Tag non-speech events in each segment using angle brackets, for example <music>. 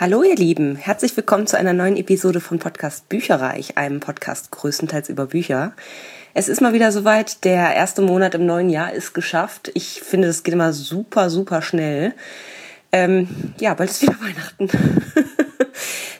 Hallo ihr Lieben, herzlich willkommen zu einer neuen Episode von Podcast Bücherreich, einem Podcast größtenteils über Bücher. Es ist mal wieder soweit, der erste Monat im neuen Jahr ist geschafft. Ich finde, das geht immer super, super schnell. Ähm, ja, bald ist wieder <laughs> Weihnachten.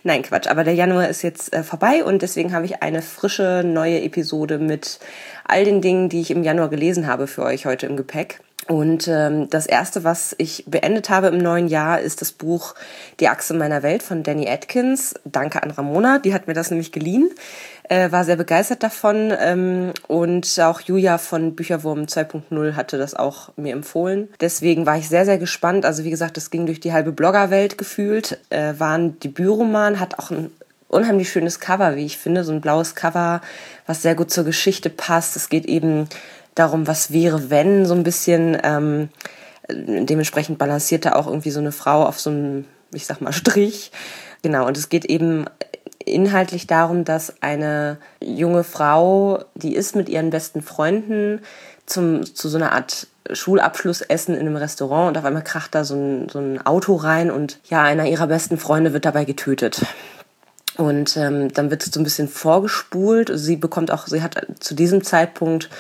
Nein, Quatsch, aber der Januar ist jetzt äh, vorbei und deswegen habe ich eine frische neue Episode mit all den Dingen, die ich im Januar gelesen habe für euch heute im Gepäck. Und ähm, das erste, was ich beendet habe im neuen Jahr, ist das Buch Die Achse meiner Welt von Danny Atkins. Danke an Ramona, die hat mir das nämlich geliehen. Äh, war sehr begeistert davon. Ähm, und auch Julia von Bücherwurm 2.0 hatte das auch mir empfohlen. Deswegen war ich sehr, sehr gespannt. Also wie gesagt, es ging durch die halbe Bloggerwelt gefühlt. Äh, war ein Debütroman, hat auch ein unheimlich schönes Cover, wie ich finde. So ein blaues Cover, was sehr gut zur Geschichte passt. Es geht eben darum, was wäre, wenn, so ein bisschen. Ähm, dementsprechend balanciert da auch irgendwie so eine Frau auf so einem, ich sag mal, <laughs> Strich. Genau, und es geht eben inhaltlich darum, dass eine junge Frau, die ist mit ihren besten Freunden zum, zu so einer Art Schulabschlussessen in einem Restaurant und auf einmal kracht da so ein, so ein Auto rein und ja, einer ihrer besten Freunde wird dabei getötet. Und ähm, dann wird so ein bisschen vorgespult. Sie bekommt auch, sie hat zu diesem Zeitpunkt,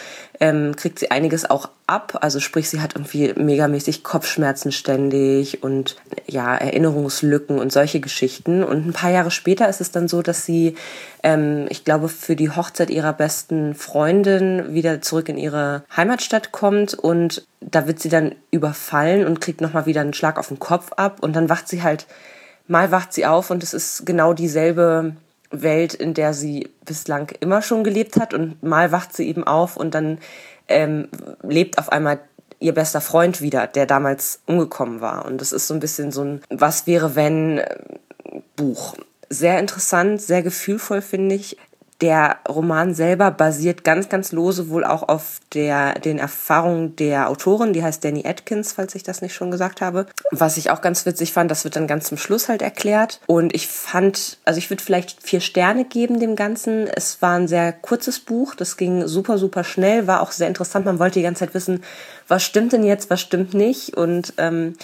ähm, kriegt sie einiges auch ab. Also sprich, sie hat irgendwie megamäßig Kopfschmerzen ständig und ja, Erinnerungslücken und solche Geschichten. Und ein paar Jahre später ist es dann so, dass sie, ähm, ich glaube, für die Hochzeit ihrer besten Freundin wieder zurück in ihre Heimatstadt kommt und da wird sie dann überfallen und kriegt nochmal wieder einen Schlag auf den Kopf ab und dann wacht sie halt mal wacht sie auf und es ist genau dieselbe Welt, in der sie bislang immer schon gelebt hat und mal wacht sie eben auf und dann ähm, lebt auf einmal ihr bester Freund wieder, der damals umgekommen war. Und das ist so ein bisschen so ein Was wäre wenn äh, Buch. Sehr interessant, sehr gefühlvoll finde ich. Der Roman selber basiert ganz, ganz lose wohl auch auf der, den Erfahrungen der Autorin, die heißt Danny Atkins, falls ich das nicht schon gesagt habe. Was ich auch ganz witzig fand, das wird dann ganz zum Schluss halt erklärt. Und ich fand, also ich würde vielleicht vier Sterne geben dem Ganzen. Es war ein sehr kurzes Buch, das ging super, super schnell, war auch sehr interessant. Man wollte die ganze Zeit wissen, was stimmt denn jetzt, was stimmt nicht. Und ähm,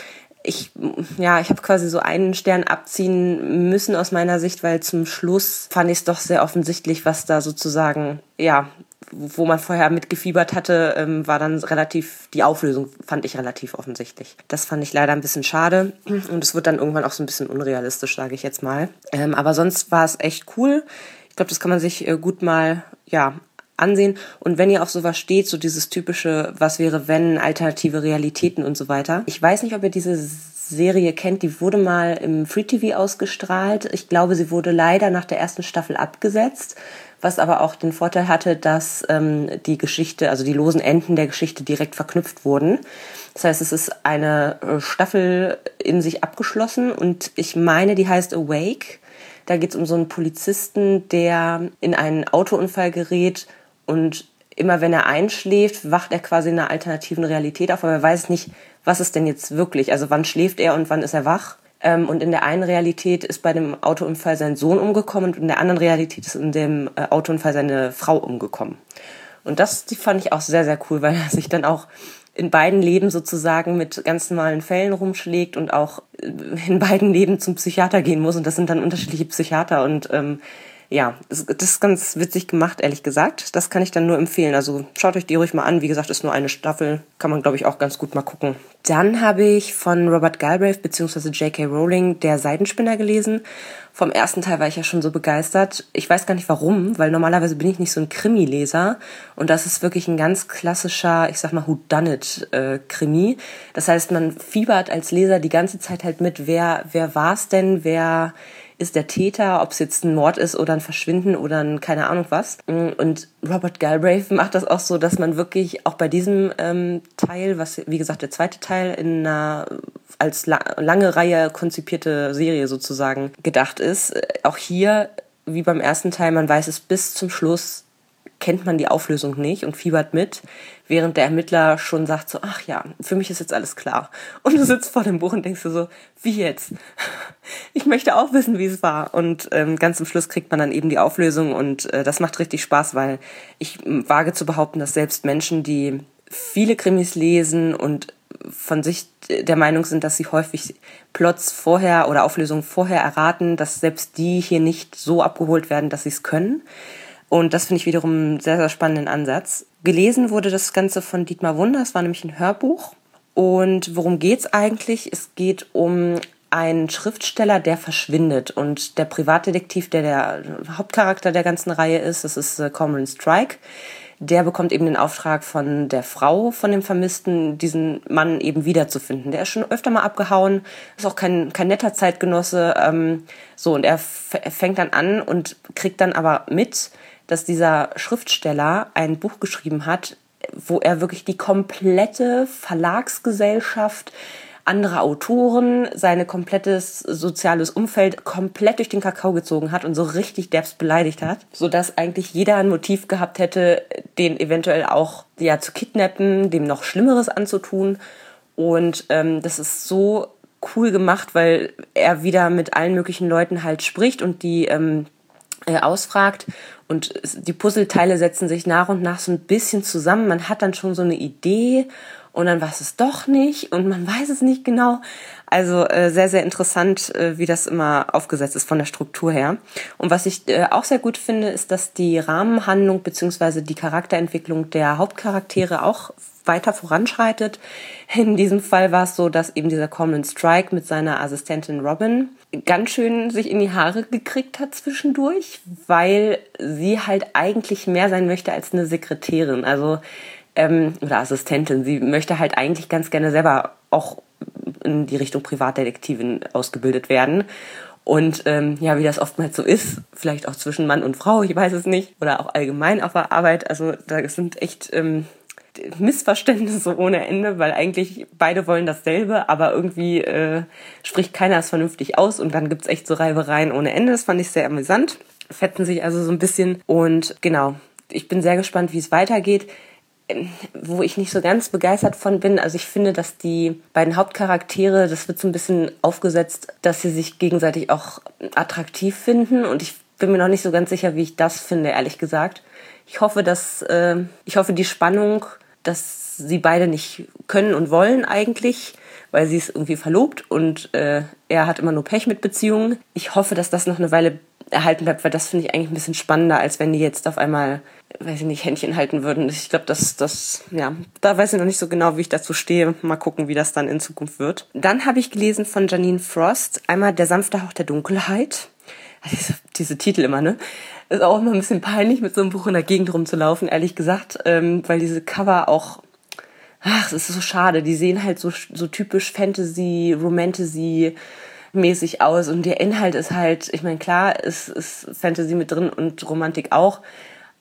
ich, ja, ich habe quasi so einen Stern abziehen müssen aus meiner Sicht, weil zum Schluss fand ich es doch sehr offensichtlich, was da sozusagen, ja, wo man vorher mitgefiebert hatte, ähm, war dann relativ, die Auflösung fand ich relativ offensichtlich. Das fand ich leider ein bisschen schade und es wird dann irgendwann auch so ein bisschen unrealistisch, sage ich jetzt mal. Ähm, aber sonst war es echt cool. Ich glaube, das kann man sich äh, gut mal, ja, ansehen. Und wenn ihr auf sowas steht, so dieses typische, was wäre wenn, alternative Realitäten und so weiter. Ich weiß nicht, ob ihr diese Serie kennt, die wurde mal im Free TV ausgestrahlt. Ich glaube, sie wurde leider nach der ersten Staffel abgesetzt, was aber auch den Vorteil hatte, dass ähm, die Geschichte, also die losen Enden der Geschichte direkt verknüpft wurden. Das heißt, es ist eine äh, Staffel in sich abgeschlossen und ich meine, die heißt Awake. Da geht es um so einen Polizisten, der in einen Autounfall gerät und immer wenn er einschläft, wacht er quasi in einer alternativen Realität auf, aber er weiß nicht, was ist denn jetzt wirklich? Also wann schläft er und wann ist er wach? Ähm, und in der einen Realität ist bei dem Autounfall sein Sohn umgekommen und in der anderen Realität ist in dem äh, Autounfall seine Frau umgekommen. Und das die fand ich auch sehr, sehr cool, weil er sich dann auch in beiden Leben sozusagen mit ganz normalen Fällen rumschlägt und auch äh, in beiden Leben zum Psychiater gehen muss. Und das sind dann unterschiedliche Psychiater und ähm, ja, das ist ganz witzig gemacht, ehrlich gesagt. Das kann ich dann nur empfehlen. Also schaut euch die ruhig mal an. Wie gesagt, ist nur eine Staffel. Kann man, glaube ich, auch ganz gut mal gucken. Dann habe ich von Robert Galbraith bzw. J.K. Rowling Der Seidenspinner gelesen. Vom ersten Teil war ich ja schon so begeistert. Ich weiß gar nicht warum, weil normalerweise bin ich nicht so ein Krimi-Leser. Und das ist wirklich ein ganz klassischer, ich sag mal, Whodunit-Krimi. Äh, das heißt, man fiebert als Leser die ganze Zeit halt mit, wer, wer war's denn, wer ist der Täter, ob es jetzt ein Mord ist oder ein Verschwinden oder ein keine Ahnung was. Und Robert Galbraith macht das auch so, dass man wirklich auch bei diesem ähm, Teil, was wie gesagt der zweite Teil in einer als la lange Reihe konzipierte Serie sozusagen gedacht ist, äh, auch hier wie beim ersten Teil, man weiß es bis zum Schluss kennt man die Auflösung nicht und fiebert mit, während der Ermittler schon sagt so, ach ja, für mich ist jetzt alles klar. Und du sitzt vor dem Buch und denkst du so, wie jetzt? Ich möchte auch wissen, wie es war. Und ähm, ganz zum Schluss kriegt man dann eben die Auflösung und äh, das macht richtig Spaß, weil ich wage zu behaupten, dass selbst Menschen, die viele Krimis lesen und von sich der Meinung sind, dass sie häufig Plots vorher oder Auflösungen vorher erraten, dass selbst die hier nicht so abgeholt werden, dass sie es können. Und das finde ich wiederum einen sehr, sehr spannenden Ansatz. Gelesen wurde das Ganze von Dietmar Wunder, es war nämlich ein Hörbuch. Und worum geht's eigentlich? Es geht um einen Schriftsteller, der verschwindet. Und der Privatdetektiv, der der Hauptcharakter der ganzen Reihe ist, das ist äh, Cormoran Strike, der bekommt eben den Auftrag von der Frau von dem Vermissten, diesen Mann eben wiederzufinden. Der ist schon öfter mal abgehauen, ist auch kein, kein netter Zeitgenosse. Ähm, so, und er fängt dann an und kriegt dann aber mit, dass dieser Schriftsteller ein Buch geschrieben hat, wo er wirklich die komplette Verlagsgesellschaft andere Autoren, seine komplettes soziales Umfeld komplett durch den Kakao gezogen hat und so richtig derbst beleidigt hat, so dass eigentlich jeder ein Motiv gehabt hätte, den eventuell auch ja zu kidnappen, dem noch Schlimmeres anzutun. Und ähm, das ist so cool gemacht, weil er wieder mit allen möglichen Leuten halt spricht und die ähm, äh, ausfragt und die Puzzleteile setzen sich nach und nach so ein bisschen zusammen. Man hat dann schon so eine Idee und dann war es doch nicht und man weiß es nicht genau. Also äh, sehr, sehr interessant, äh, wie das immer aufgesetzt ist von der Struktur her. Und was ich äh, auch sehr gut finde, ist, dass die Rahmenhandlung beziehungsweise die Charakterentwicklung der Hauptcharaktere auch weiter voranschreitet. In diesem Fall war es so, dass eben dieser Common Strike mit seiner Assistentin Robin ganz schön sich in die Haare gekriegt hat zwischendurch, weil sie halt eigentlich mehr sein möchte als eine Sekretärin. Also ähm, oder Assistentin. Sie möchte halt eigentlich ganz gerne selber auch in die Richtung Privatdetektivin ausgebildet werden. Und ähm, ja, wie das oftmals so ist, vielleicht auch zwischen Mann und Frau, ich weiß es nicht, oder auch allgemein auf der Arbeit. Also da sind echt ähm, Missverständnisse ohne Ende, weil eigentlich beide wollen dasselbe, aber irgendwie äh, spricht keiner es vernünftig aus und dann gibt's echt so Reibereien ohne Ende. Das fand ich sehr amüsant. Fetten sich also so ein bisschen und genau, ich bin sehr gespannt, wie es weitergeht wo ich nicht so ganz begeistert von bin. Also ich finde, dass die beiden Hauptcharaktere, das wird so ein bisschen aufgesetzt, dass sie sich gegenseitig auch attraktiv finden und ich bin mir noch nicht so ganz sicher, wie ich das finde, ehrlich gesagt. Ich hoffe, dass äh, ich hoffe, die Spannung, dass sie beide nicht können und wollen eigentlich, weil sie ist irgendwie verlobt und äh, er hat immer nur Pech mit Beziehungen. Ich hoffe, dass das noch eine Weile erhalten bleibt, weil das finde ich eigentlich ein bisschen spannender, als wenn die jetzt auf einmal weiß ich nicht, Händchen halten würden. Ich glaube, das, das, ja, da weiß ich noch nicht so genau, wie ich dazu stehe. Mal gucken, wie das dann in Zukunft wird. Dann habe ich gelesen von Janine Frost, einmal Der sanfte Hauch der Dunkelheit. Diese, <laughs> diese Titel immer, ne? Ist auch immer ein bisschen peinlich, mit so einem Buch in der Gegend rumzulaufen, ehrlich gesagt, ähm, weil diese Cover auch, ach, es ist so schade. Die sehen halt so, so typisch Fantasy, Romantasy, mäßig aus und der Inhalt ist halt, ich meine, klar, ist, ist Fantasy mit drin und Romantik auch,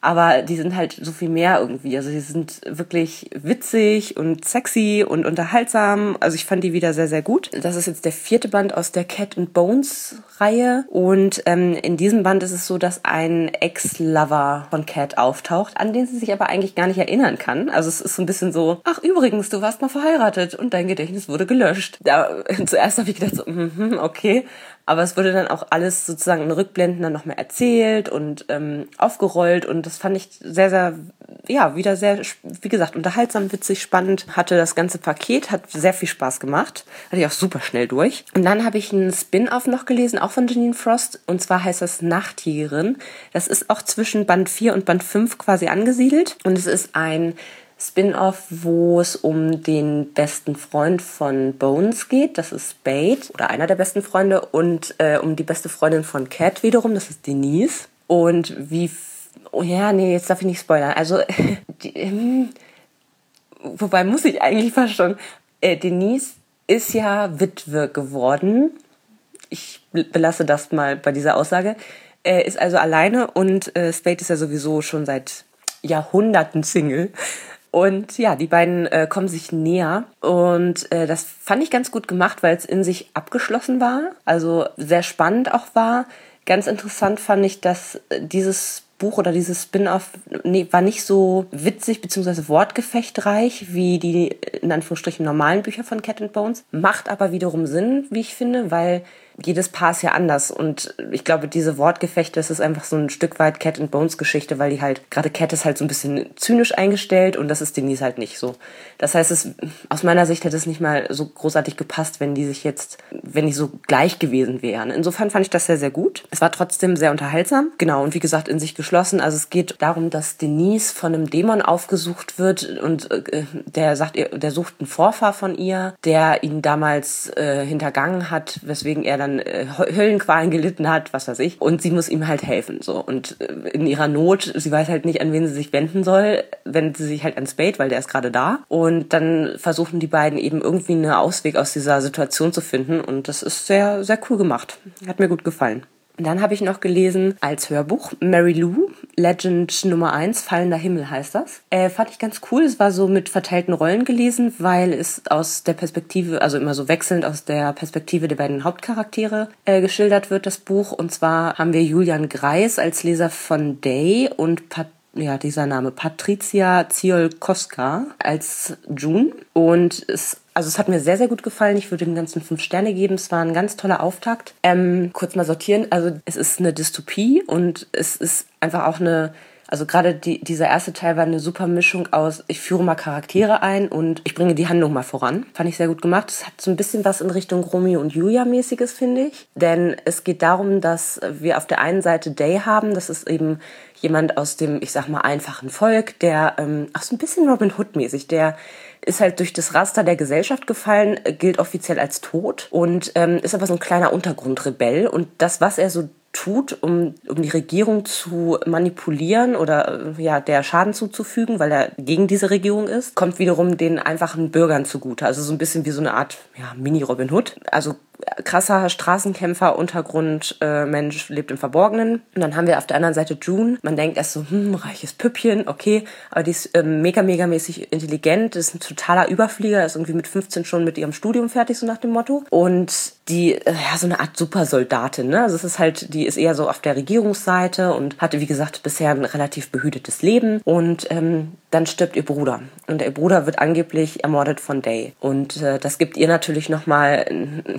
aber die sind halt so viel mehr irgendwie. Also die sind wirklich witzig und sexy und unterhaltsam. Also ich fand die wieder sehr, sehr gut. Das ist jetzt der vierte Band aus der Cat and Bones Reihe und ähm, in diesem Band ist es so, dass ein Ex-Lover von Cat auftaucht, an den sie sich aber eigentlich gar nicht erinnern kann. Also es ist so ein bisschen so, ach übrigens, du warst mal verheiratet und dein Gedächtnis wurde gelöscht. Da, <laughs> zuerst habe ich gedacht so, mm okay, aber es wurde dann auch alles sozusagen in Rückblenden dann nochmal erzählt und ähm, aufgerollt und das fand ich sehr, sehr, ja, wieder sehr, wie gesagt, unterhaltsam, witzig, spannend. Hatte das ganze Paket, hat sehr viel Spaß gemacht. Hatte ich auch super schnell durch. Und dann habe ich einen Spin-off noch gelesen, auch von Janine Frost. Und zwar heißt das Nachtjägerin. Das ist auch zwischen Band 4 und Band 5 quasi angesiedelt. Und es ist ein Spin-off, wo es um den besten Freund von Bones geht. Das ist Spade oder einer der besten Freunde und äh, um die beste Freundin von Cat wiederum. Das ist Denise. Und wie oh ja, nee, jetzt darf ich nicht spoilern. Also <laughs> die, ähm, wobei muss ich eigentlich fast schon. Äh, Denise ist ja Witwe geworden. Ich belasse das mal bei dieser Aussage. Er ist also alleine und äh, Spade ist ja sowieso schon seit Jahrhunderten Single. Und ja, die beiden äh, kommen sich näher. Und äh, das fand ich ganz gut gemacht, weil es in sich abgeschlossen war. Also sehr spannend auch war. Ganz interessant fand ich, dass äh, dieses Buch oder dieses Spin-off nee, war nicht so witzig bzw. wortgefechtreich wie die in Anführungsstrichen normalen Bücher von Cat and Bones. Macht aber wiederum Sinn, wie ich finde, weil jedes Paar ist ja anders. Und ich glaube, diese Wortgefechte, das ist einfach so ein Stück weit Cat and Bones Geschichte, weil die halt, gerade Cat ist halt so ein bisschen zynisch eingestellt und das ist Denise halt nicht so. Das heißt, es, aus meiner Sicht hätte es nicht mal so großartig gepasst, wenn die sich jetzt, wenn die so gleich gewesen wären. Insofern fand ich das sehr, sehr gut. Es war trotzdem sehr unterhaltsam. Genau. Und wie gesagt, in sich geschlossen. Also es geht darum, dass Denise von einem Dämon aufgesucht wird und äh, der sagt, der sucht einen Vorfahr von ihr, der ihn damals äh, hintergangen hat, weswegen er dann äh, Höllenqualen gelitten hat, was weiß ich. Und sie muss ihm halt helfen. So. Und äh, in ihrer Not, sie weiß halt nicht, an wen sie sich wenden soll, wendet sie sich halt an Spade, weil der ist gerade da. Und dann versuchen die beiden eben irgendwie einen Ausweg aus dieser Situation zu finden. Und das ist sehr, sehr cool gemacht. Hat mir gut gefallen. Dann habe ich noch gelesen als Hörbuch Mary Lou, Legend Nummer 1, Fallender Himmel heißt das. Äh, fand ich ganz cool. Es war so mit verteilten Rollen gelesen, weil es aus der Perspektive, also immer so wechselnd aus der Perspektive der beiden Hauptcharaktere äh, geschildert wird, das Buch. Und zwar haben wir Julian Greis als Leser von Day und Pat ja, dieser Name Patricia Ziolkowska als June. Und es also es hat mir sehr, sehr gut gefallen. Ich würde dem Ganzen fünf Sterne geben. Es war ein ganz toller Auftakt. Ähm, kurz mal sortieren. Also es ist eine Dystopie und es ist einfach auch eine also gerade die, dieser erste Teil war eine super Mischung aus, ich führe mal Charaktere ein und ich bringe die Handlung mal voran. Fand ich sehr gut gemacht. Es hat so ein bisschen was in Richtung Romeo und Julia mäßiges, finde ich. Denn es geht darum, dass wir auf der einen Seite Day haben. Das ist eben jemand aus dem, ich sag mal, einfachen Volk, der ähm, auch so ein bisschen Robin Hood mäßig, der ist halt durch das Raster der Gesellschaft gefallen, gilt offiziell als tot und ähm, ist aber so ein kleiner Untergrundrebell. Und das, was er so tut, um, um die Regierung zu manipulieren oder ja, der Schaden zuzufügen, weil er gegen diese Regierung ist, kommt wiederum den einfachen Bürgern zugute. Also so ein bisschen wie so eine Art ja, Mini-Robin Hood. Also krasser Straßenkämpfer, Untergrund, äh, lebt im Verborgenen. Und dann haben wir auf der anderen Seite June. Man denkt erst so, hm, reiches Püppchen, okay, aber die ist ähm, mega, mega mäßig intelligent, ist ein totaler Überflieger, ist irgendwie mit 15 schon mit ihrem Studium fertig, so nach dem Motto. Und die, äh, ja, so eine Art Supersoldatin, ne? Also es ist halt, die ist eher so auf der Regierungsseite und hatte, wie gesagt, bisher ein relativ behütetes Leben. Und ähm, dann stirbt ihr Bruder. Und ihr Bruder wird angeblich ermordet von Day. Und äh, das gibt ihr natürlich nochmal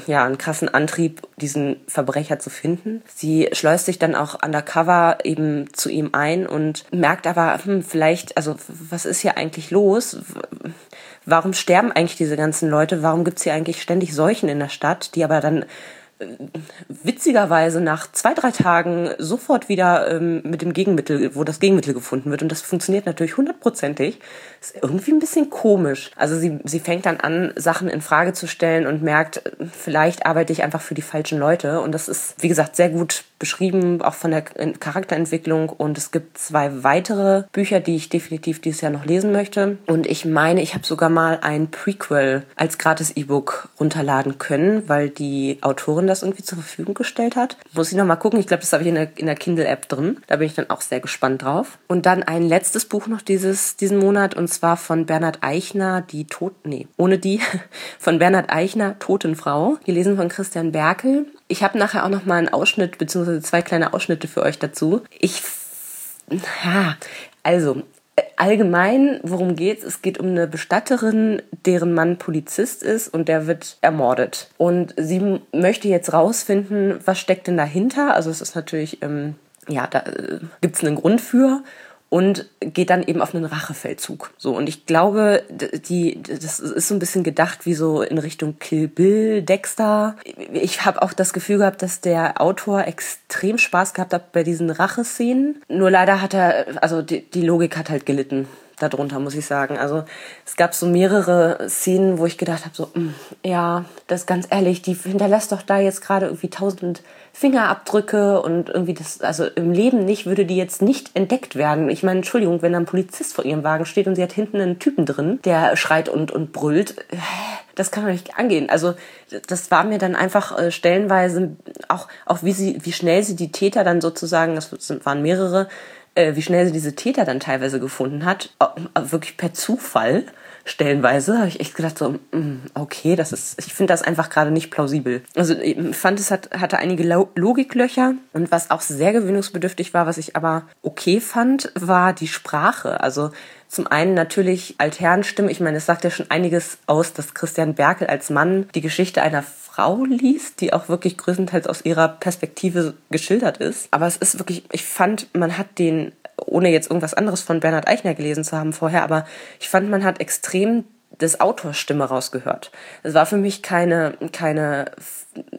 ja, einen krassen Antrieb, diesen Verbrecher zu finden. Sie schleust sich dann auch undercover eben zu ihm ein und merkt aber, hm, vielleicht, also was ist hier eigentlich los? Warum sterben eigentlich diese ganzen Leute? Warum gibt's hier eigentlich ständig Seuchen in der Stadt, die aber dann witzigerweise nach zwei, drei Tagen sofort wieder ähm, mit dem Gegenmittel, wo das Gegenmittel gefunden wird. Und das funktioniert natürlich hundertprozentig. Ist irgendwie ein bisschen komisch. Also sie, sie fängt dann an, Sachen in Frage zu stellen und merkt, vielleicht arbeite ich einfach für die falschen Leute. Und das ist, wie gesagt, sehr gut beschrieben, auch von der Charakterentwicklung. Und es gibt zwei weitere Bücher, die ich definitiv dieses Jahr noch lesen möchte. Und ich meine, ich habe sogar mal ein Prequel als gratis E-Book runterladen können, weil die Autorin das irgendwie zur Verfügung gestellt hat. Muss ich noch mal gucken. Ich glaube, das habe ich in der, in der Kindle-App drin. Da bin ich dann auch sehr gespannt drauf. Und dann ein letztes Buch noch dieses, diesen Monat und zwar von Bernhard Eichner, die Tod, nee, ohne die, <laughs> von Bernhard Eichner, Totenfrau, gelesen von Christian Berkel. Ich habe nachher auch noch mal einen Ausschnitt, beziehungsweise zwei kleine Ausschnitte für euch dazu. Ich, ja, also, allgemein, worum geht's? Es geht um eine Bestatterin, deren Mann Polizist ist und der wird ermordet. Und sie möchte jetzt rausfinden, was steckt denn dahinter. Also es ist natürlich, ähm, ja, da äh, gibt's einen Grund für und geht dann eben auf einen Rachefeldzug. So und ich glaube, die das ist so ein bisschen gedacht wie so in Richtung Kill Bill, Dexter. Ich habe auch das Gefühl gehabt, dass der Autor extrem Spaß gehabt hat bei diesen Racheszenen. Nur leider hat er also die, die Logik hat halt gelitten darunter, muss ich sagen. Also es gab so mehrere Szenen, wo ich gedacht habe, so, mh, mm, ja, das ganz ehrlich, die hinterlässt doch da jetzt gerade irgendwie tausend Fingerabdrücke und irgendwie das, also im Leben nicht, würde die jetzt nicht entdeckt werden. Ich meine, Entschuldigung, wenn da ein Polizist vor ihrem Wagen steht und sie hat hinten einen Typen drin, der schreit und, und brüllt, das kann man nicht angehen. Also das war mir dann einfach äh, stellenweise auch, auch wie sie, wie schnell sie die Täter dann sozusagen, das waren mehrere, äh, wie schnell sie diese Täter dann teilweise gefunden hat, wirklich per Zufall stellenweise habe ich echt gedacht so, mm, okay, das ist, ich finde das einfach gerade nicht plausibel. Also ich fand es hat, hatte einige Logiklöcher und was auch sehr gewöhnungsbedürftig war, was ich aber okay fand, war die Sprache. Also Zum einen natürlich Altherrenstimme. Ich meine, es sagt ja schon einiges aus, dass Christian Berkel als Mann die Geschichte einer Frau liest, die auch wirklich größtenteils aus ihrer Perspektive geschildert ist. Aber es ist wirklich, ich fand, man hat den ohne jetzt irgendwas anderes von Bernhard Eichner gelesen zu haben vorher, aber ich fand, man hat extrem des Autors Stimme rausgehört. Es war für mich keine, keine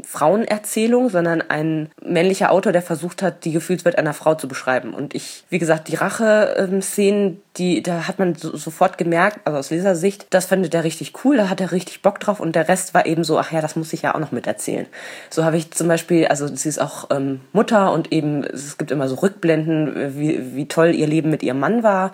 Frauenerzählung, sondern ein männlicher Autor, der versucht hat, die Gefühlswelt einer Frau zu beschreiben. Und ich, wie gesagt, die Rache-Szenen, die, da hat man so, sofort gemerkt, also aus Lesersicht, das findet er richtig cool, da hat er richtig Bock drauf und der Rest war eben so, ach ja, das muss ich ja auch noch miterzählen. So habe ich zum Beispiel, also sie ist auch ähm, Mutter und eben, es gibt immer so Rückblenden, wie, wie toll ihr Leben mit ihrem Mann war.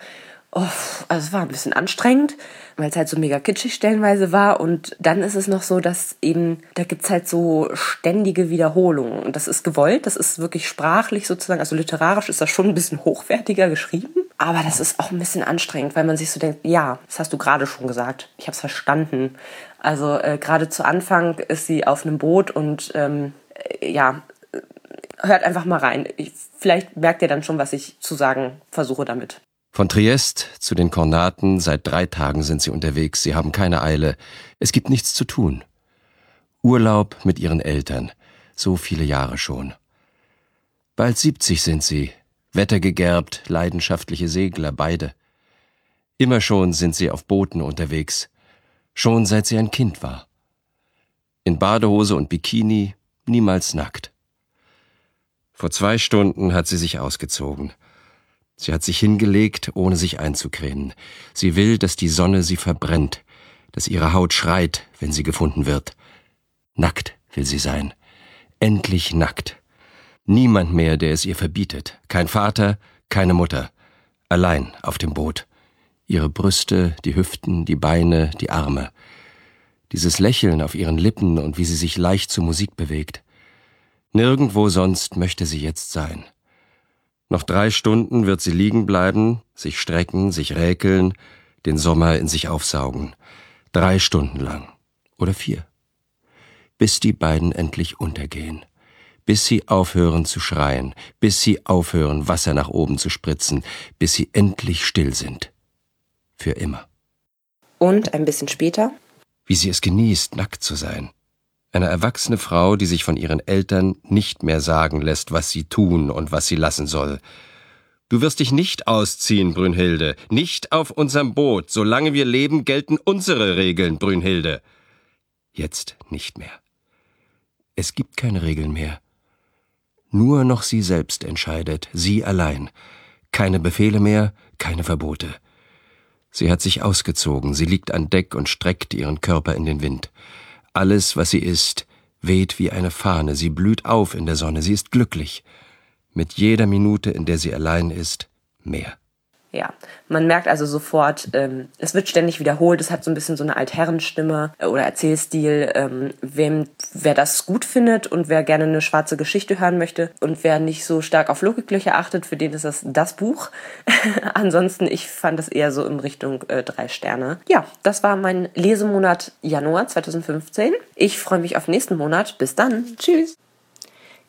Oh, also es war ein bisschen anstrengend weil es halt so mega kitschig stellenweise war. Und dann ist es noch so, dass eben, da gibt's halt so ständige Wiederholungen. Und das ist gewollt, das ist wirklich sprachlich sozusagen, also literarisch ist das schon ein bisschen hochwertiger geschrieben. Aber das ist auch ein bisschen anstrengend, weil man sich so denkt, ja, das hast du gerade schon gesagt, ich habe es verstanden. Also äh, gerade zu Anfang ist sie auf einem Boot und ähm, äh, ja, hört einfach mal rein. Ich, vielleicht merkt ihr dann schon, was ich zu sagen versuche damit. Von Triest zu den Kornaten, seit drei Tagen sind sie unterwegs, sie haben keine Eile, es gibt nichts zu tun. Urlaub mit ihren Eltern, so viele Jahre schon. Bald siebzig sind sie, wettergegerbt, leidenschaftliche Segler, beide. Immer schon sind sie auf Booten unterwegs, schon seit sie ein Kind war. In Badehose und Bikini, niemals nackt. Vor zwei Stunden hat sie sich ausgezogen. Sie hat sich hingelegt, ohne sich einzukränen. Sie will, dass die Sonne sie verbrennt, dass ihre Haut schreit, wenn sie gefunden wird. Nackt will sie sein. Endlich nackt. Niemand mehr, der es ihr verbietet. Kein Vater, keine Mutter. Allein auf dem Boot. Ihre Brüste, die Hüften, die Beine, die Arme. Dieses Lächeln auf ihren Lippen und wie sie sich leicht zur Musik bewegt. Nirgendwo sonst möchte sie jetzt sein. Noch drei Stunden wird sie liegen bleiben, sich strecken, sich räkeln, den Sommer in sich aufsaugen. Drei Stunden lang. Oder vier. Bis die beiden endlich untergehen. Bis sie aufhören zu schreien. Bis sie aufhören, Wasser nach oben zu spritzen. Bis sie endlich still sind. Für immer. Und ein bisschen später? Wie sie es genießt, nackt zu sein. Eine erwachsene Frau, die sich von ihren Eltern nicht mehr sagen lässt, was sie tun und was sie lassen soll. Du wirst dich nicht ausziehen, Brünnhilde, nicht auf unserem Boot. Solange wir leben, gelten unsere Regeln, Brünnhilde. Jetzt nicht mehr. Es gibt keine Regeln mehr. Nur noch sie selbst entscheidet, sie allein. Keine Befehle mehr, keine Verbote. Sie hat sich ausgezogen, sie liegt an Deck und streckt ihren Körper in den Wind. Alles, was sie ist, weht wie eine Fahne, sie blüht auf in der Sonne, sie ist glücklich. Mit jeder Minute, in der sie allein ist, mehr. Ja, man merkt also sofort, ähm, es wird ständig wiederholt, es hat so ein bisschen so eine Altherrenstimme äh, oder Erzählstil. Ähm, wem, wer das gut findet und wer gerne eine schwarze Geschichte hören möchte und wer nicht so stark auf Logiklöcher achtet, für den ist das das Buch. <laughs> Ansonsten, ich fand es eher so in Richtung äh, drei Sterne. Ja, das war mein Lesemonat Januar 2015. Ich freue mich auf nächsten Monat. Bis dann. Tschüss.